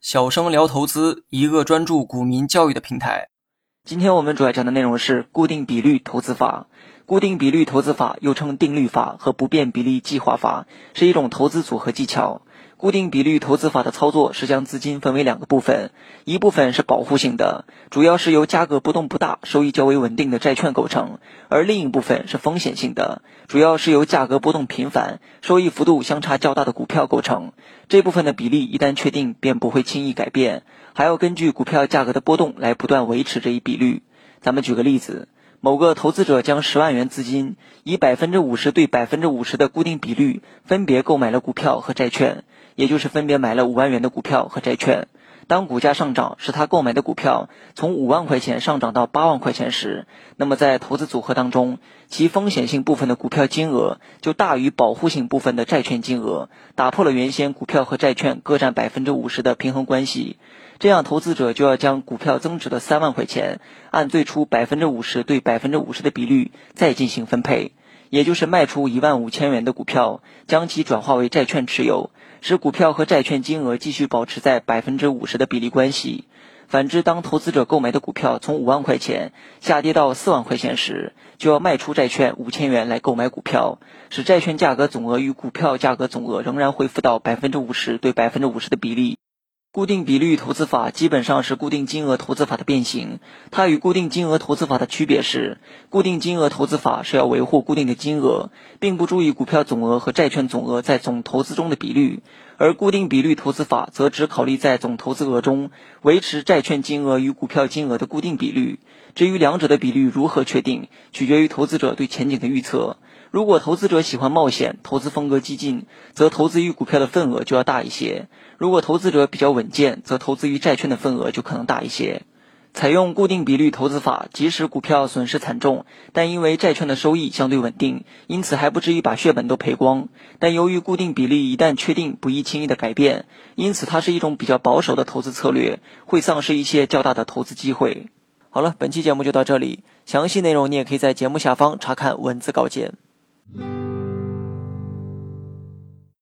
小生聊投资，一个专注股民教育的平台。今天我们主要讲的内容是固定比率投资法。固定比率投资法又称定律法和不变比例计划法，是一种投资组合技巧。固定比率投资法的操作是将资金分为两个部分，一部分是保护性的，主要是由价格波动不大、收益较为稳定的债券构成；而另一部分是风险性的，主要是由价格波动频繁、收益幅度相差较大的股票构成。这部分的比例一旦确定，便不会轻易改变，还要根据股票价格的波动来不断维持这一比率。咱们举个例子。某个投资者将十万元资金以百分之五十对百分之五十的固定比率分别购买了股票和债券，也就是分别买了五万元的股票和债券。当股价上涨，使他购买的股票从五万块钱上涨到八万块钱时，那么在投资组合当中，其风险性部分的股票金额就大于保护性部分的债券金额，打破了原先股票和债券各占百分之五十的平衡关系。这样，投资者就要将股票增值的三万块钱，按最初百分之五十对百分之五十的比率再进行分配，也就是卖出一万五千元的股票，将其转化为债券持有，使股票和债券金额继续保持在百分之五十的比例关系。反之，当投资者购买的股票从五万块钱下跌到四万块钱时，就要卖出债券五千元来购买股票，使债券价格总额与股票价格总额仍然恢复到百分之五十对百分之五十的比例。固定比率投资法基本上是固定金额投资法的变形。它与固定金额投资法的区别是，固定金额投资法是要维护固定的金额，并不注意股票总额和债券总额在总投资中的比率；而固定比率投资法则只考虑在总投资额中维持债券金额与股票金额的固定比率。至于两者的比率如何确定，取决于投资者对前景的预测。如果投资者喜欢冒险，投资风格激进，则投资于股票的份额就要大一些；如果投资者比较稳健，则投资于债券的份额就可能大一些。采用固定比率投资法，即使股票损失惨重，但因为债券的收益相对稳定，因此还不至于把血本都赔光。但由于固定比例一旦确定，不易轻易的改变，因此它是一种比较保守的投资策略，会丧失一些较大的投资机会。好了，本期节目就到这里，详细内容你也可以在节目下方查看文字稿件。